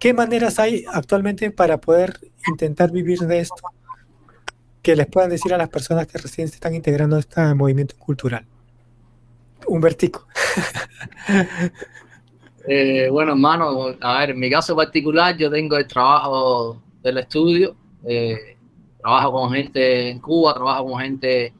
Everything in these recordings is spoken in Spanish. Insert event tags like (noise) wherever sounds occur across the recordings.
¿Qué maneras hay actualmente para poder intentar vivir de esto? Que les puedan decir a las personas que recién se están integrando a este movimiento cultural. Un vertico. (laughs) Eh, bueno, hermano, a ver, en mi caso particular, yo tengo el trabajo del estudio. Eh, trabajo con gente en Cuba, trabajo con gente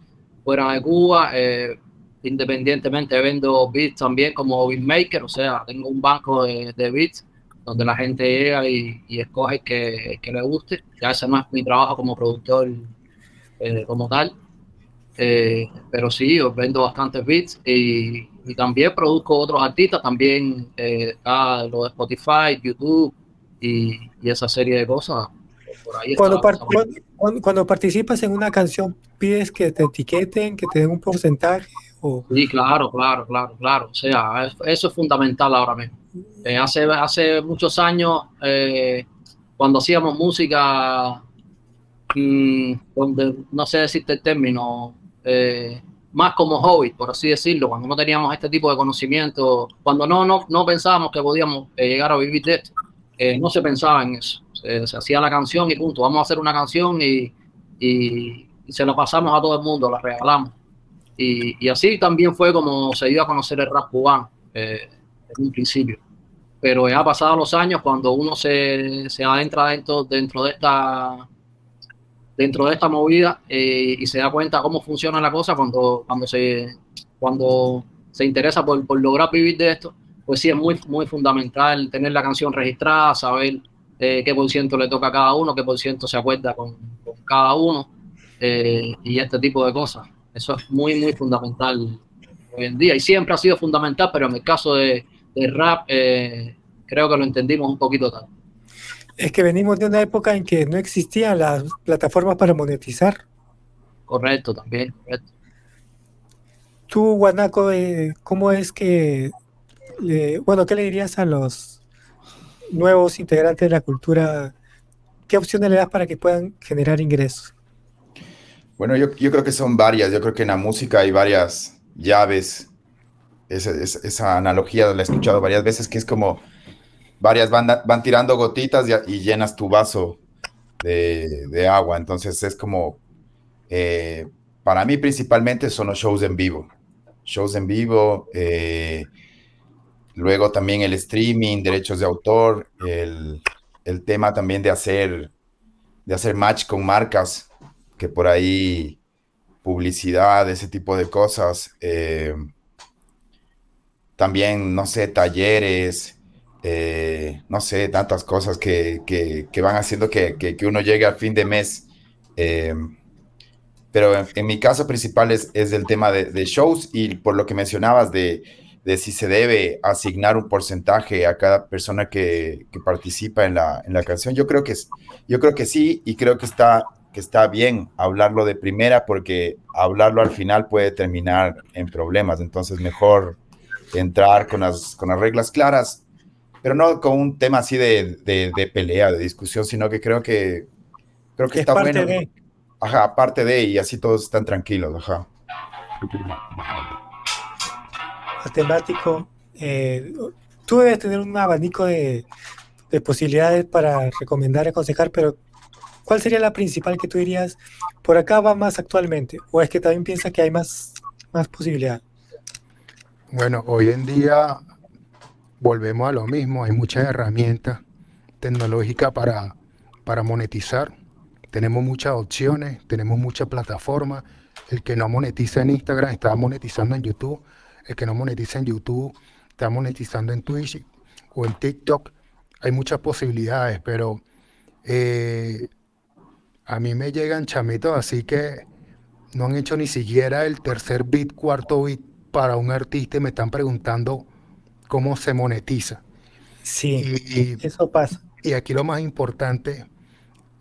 fuera de Cuba. Eh, independientemente vendo beats también como beatmaker, o sea, tengo un banco de, de beats donde la gente llega y, escoge que, que, le guste. Ya ese no es mi trabajo como productor como tal. pero sí, yo vendo bastantes beats y, y también produzco otros artistas, también eh, lo de Spotify, YouTube y, y, esa serie de cosas. cuando, cuando, participas en una canción, ¿pides que te etiqueten, que te den un porcentaje? O... Sí, claro, claro, claro, claro. O sea, eso es fundamental ahora mismo. Hace, hace muchos años, eh, cuando hacíamos música, mm, donde no sé decirte el término, eh, más como hobby, por así decirlo, cuando no teníamos este tipo de conocimiento, cuando no, no, no pensábamos que podíamos eh, llegar a vivir de esto, eh, no se pensaba en eso. Se, hacía la canción y punto, vamos a hacer una canción y, y, se la pasamos a todo el mundo, la regalamos. Y, y, así también fue como se dio a conocer el rap cubano en un principio. Pero ya pasados los años, cuando uno se, se adentra dentro, dentro de esta dentro de esta movida eh, y se da cuenta cómo funciona la cosa cuando, cuando, se, cuando se interesa por, por, lograr vivir de esto, pues sí es muy, muy fundamental tener la canción registrada, saber eh, qué por ciento le toca a cada uno, qué por ciento se acuerda con, con cada uno eh, y este tipo de cosas. Eso es muy, muy fundamental hoy en día y siempre ha sido fundamental, pero en el caso de, de rap creo que lo entendimos un poquito tarde. Es que venimos de una época en que no existían las plataformas para monetizar. Correcto, también, correcto. Tú, Guanaco, eh, ¿cómo es que, bueno, qué le dirías a los nuevos integrantes de la cultura? ¿Qué opciones le das para que puedan generar ingresos? Bueno, yo, creo que son varias. Yo creo que en la música hay varias llaves. Esa, esa analogía la he escuchado varias veces, que es como varias van, van tirando gotitas y, llenas tu vaso de, agua. Entonces es como, eh, para mí principalmente son los shows en vivo. Shows en vivo, eh, luego también el streaming, derechos de autor, el, tema también de hacer, de hacer match con marcas, que por ahí publicidad, ese tipo de cosas. Eh, también, no sé, talleres, eh, no sé, tantas cosas que, van haciendo que, uno llegue al fin de mes. Eh, pero en, mi caso principal es, el tema de, shows y por lo que mencionabas de, si se debe asignar un porcentaje a cada persona que, participa en la, en la, canción. Yo creo, que, yo creo que sí y creo que está, que está bien hablarlo de primera porque hablarlo al final puede terminar en problemas. Entonces mejor entrar con las, con las reglas claras pero no con un tema así de, de, pelea, de discusión, sino que creo que creo que está bueno. De... Ajá, aparte de, y así todos están tranquilos, ajá. Matemático, eh, tú debes tener un abanico de, de posibilidades para recomendar, aconsejar, pero ¿cuál sería la principal que tú dirías? Por acá va más actualmente, o es que también piensas que hay más, más posibilidad. Bueno, hoy en día volvemos a lo mismo, hay muchas herramientas tecnológicas para, para monetizar. Tenemos muchas opciones, tenemos muchas plataformas. El que no monetiza en Instagram está monetizando en YouTube. El que no monetiza en YouTube está monetizando en Twitch o en TikTok. Hay muchas posibilidades, pero eh, a mí me llegan chamitos así que no han hecho ni siquiera el tercer bit, cuarto bit para un artista y me están preguntando cómo se monetiza. Sí, y, eso pasa. Y aquí lo más importante,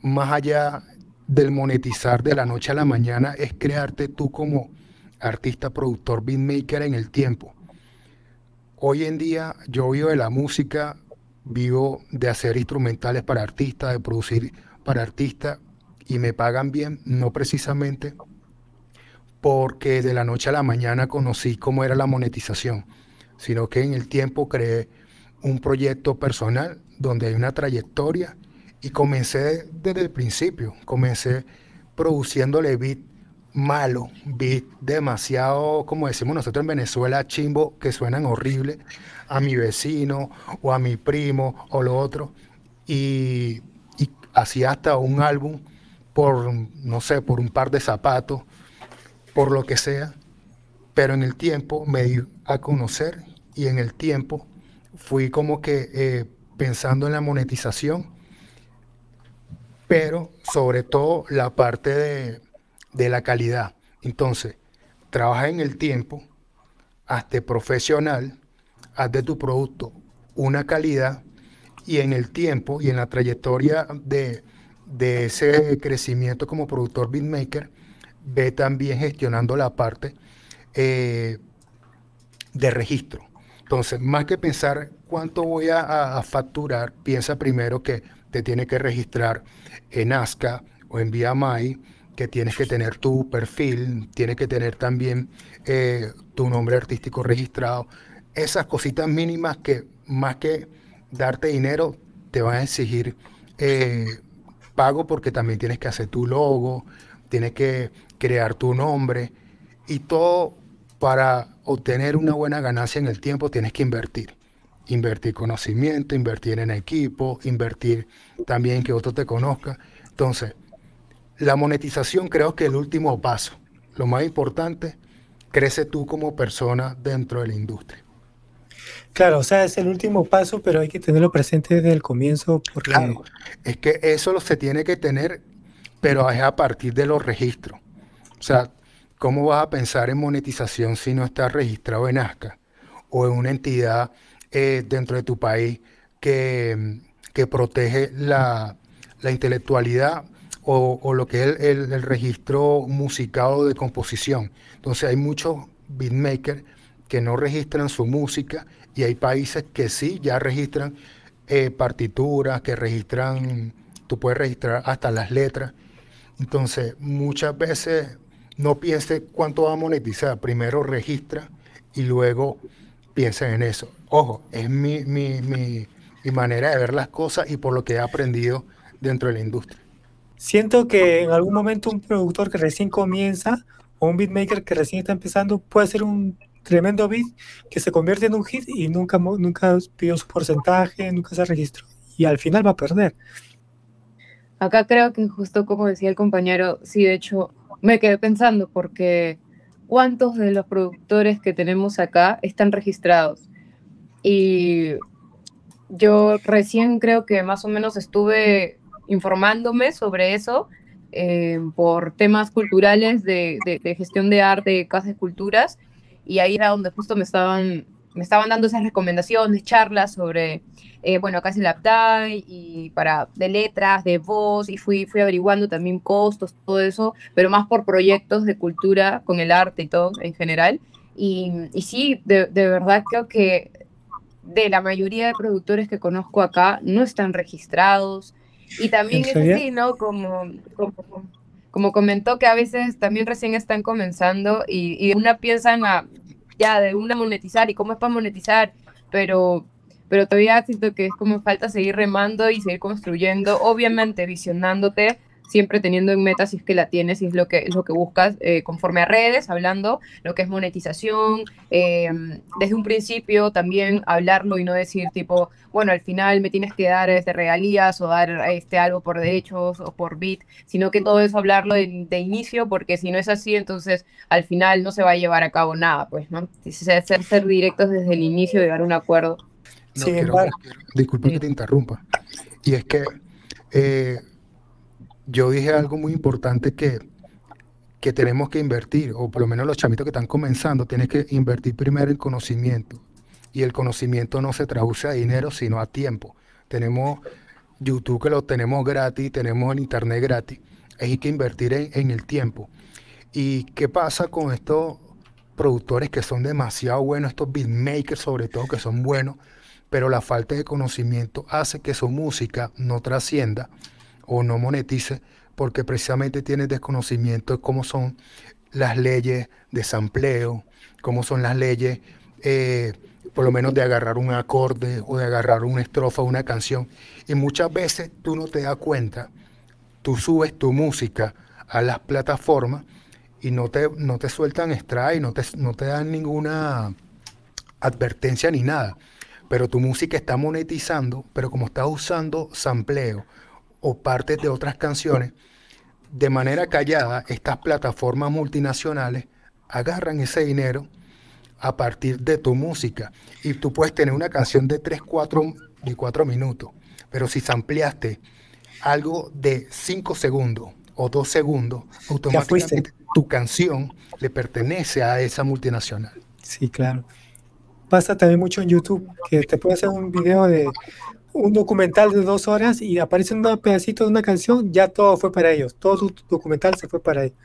más allá del monetizar de la noche a la mañana, es crearte tú como artista, productor, beatmaker en el tiempo. Hoy en día yo vivo de la música, vivo de hacer instrumentales para artistas, de producir para artistas y me pagan bien, no precisamente porque de la noche a la mañana conocí cómo era la monetización sino que en el tiempo creé un proyecto personal donde hay una trayectoria y comencé desde el principio, comencé produciéndole beat malo, beat demasiado, como decimos nosotros en Venezuela, chimbo, que suenan horrible a mi vecino o a mi primo o lo otro. Y, y hacía hasta un álbum por, no sé, por un par de zapatos, por lo que sea. Pero en el tiempo me di a conocer y en el tiempo fui como que eh, pensando en la monetización, pero sobre todo la parte de, de la calidad. Entonces, trabaja en el tiempo, hazte profesional, haz de tu producto una calidad y en el tiempo y en la trayectoria de, de ese crecimiento como productor beatmaker, ve también gestionando la parte eh, de registro. Entonces, más que pensar cuánto voy a, facturar, piensa primero que te tiene que registrar en ASCA o en VMI, que tienes que tener tu perfil, tienes que tener también eh, tu nombre artístico registrado. Esas cositas mínimas que más que darte dinero, te van a exigir eh, pago porque también tienes que hacer tu logo, tienes que crear tu nombre y todo para obtener una buena ganancia en el tiempo tienes que invertir. Invertir conocimiento, invertir en equipo, invertir también que otro te conozca. Entonces, la monetización creo que es el último paso. Lo más importante, crece tú como persona dentro de la industria. Claro, o sea, es el último paso, pero hay que tenerlo presente desde el comienzo. Porque... Claro, es que eso lo se tiene que tener, pero es a partir de los registros. O sea, ¿cómo vas a pensar en monetización si no estás registrado en ASCA o en una entidad eh, dentro de tu país que, que protege la, la intelectualidad o, lo que es el, registro musical de composición. Entonces hay muchos beatmakers que no registran su música y hay países que sí ya registran eh, partituras, que registran, tú puedes registrar hasta las letras. Entonces muchas veces no piense cuánto va a monetizar, primero registra y luego piensa en eso. Ojo, es mi, mi, mi manera de ver las cosas y por lo que he aprendido dentro de la industria. Siento que en algún momento un productor que recién comienza o un beatmaker que recién está empezando puede hacer un tremendo beat que se convierte en un hit y nunca, nunca pidió su porcentaje, nunca se registró y al final va a perder. Acá creo que justo como decía el compañero, sí, de hecho me quedé pensando porque cuántos de los productores que tenemos acá están registrados. Y yo recién creo que más o menos estuve informándome sobre eso eh, por temas culturales de, gestión de arte, casas de culturas, y ahí era donde justo me estaban, me estaban dando esas recomendaciones, charlas sobre, eh, bueno, casi la APTAI y para de letras, de voz, y fui, fui averiguando también costos, todo eso, pero más por proyectos de cultura con el arte y todo en general. Y, y sí, de, de verdad creo que de la mayoría de productores que conozco acá no están registrados, y también es así, ¿no? Como, como, comentó que a veces también recién están comenzando y, y una piensan a, ya de una monetizar y cómo es para monetizar, pero, pero todavía siento que es como falta seguir remando y seguir construyendo, obviamente visionándote siempre teniendo en meta si es que la tienes y es lo que, es lo que buscas eh, conforme a redes, hablando lo que es monetización, eh, desde un principio también hablarlo y no decir tipo, bueno, al final me tienes que dar este regalías o dar este algo por derechos o por bit, sino que todo eso hablarlo de, inicio, porque si no es así, entonces al final no se va a llevar a cabo nada, pues, ¿no? Ser, ser directos desde el inicio y llegar a un acuerdo. sí, disculpa que te interrumpa. Y es que eh, yo dije algo muy importante que, que tenemos que invertir, o por lo menos los chamitos que están comenzando, tienes que invertir primero en conocimiento. Y el conocimiento no se traduce a dinero, sino a tiempo. Tenemos YouTube que lo tenemos gratis, tenemos el Internet gratis. Hay que invertir en, en el tiempo. ¿Y qué pasa con estos productores que son demasiado buenos, estos beatmakers sobre todo, que son buenos, pero la falta de conocimiento hace que su música no trascienda o no monetice porque precisamente tienes desconocimiento de cómo son las leyes de sampleo, cómo son las leyes eh, por lo menos de agarrar un acorde o de agarrar una estrofa, una canción. Y muchas veces tú no te das cuenta, tú subes tu música a las plataformas y no te, no te sueltan strike, no te, no te dan ninguna advertencia ni nada. Pero tu música está monetizando, pero como estás usando sampleo o partes de otras canciones, de manera callada, estas plataformas multinacionales agarran ese dinero a partir de tu música. Y tú puedes tener una canción de 3, 4 y 4 minutos, pero si ampliaste algo de 5 segundos o 2 segundos, automáticamente tu canción le pertenece a esa multinacional. Sí, claro. Pasa también mucho en YouTube, que te puede hacer un video de un documental de dos horas y aparece un pedacito de una canción, ya todo fue para ellos, todo tu documental se fue para ellos.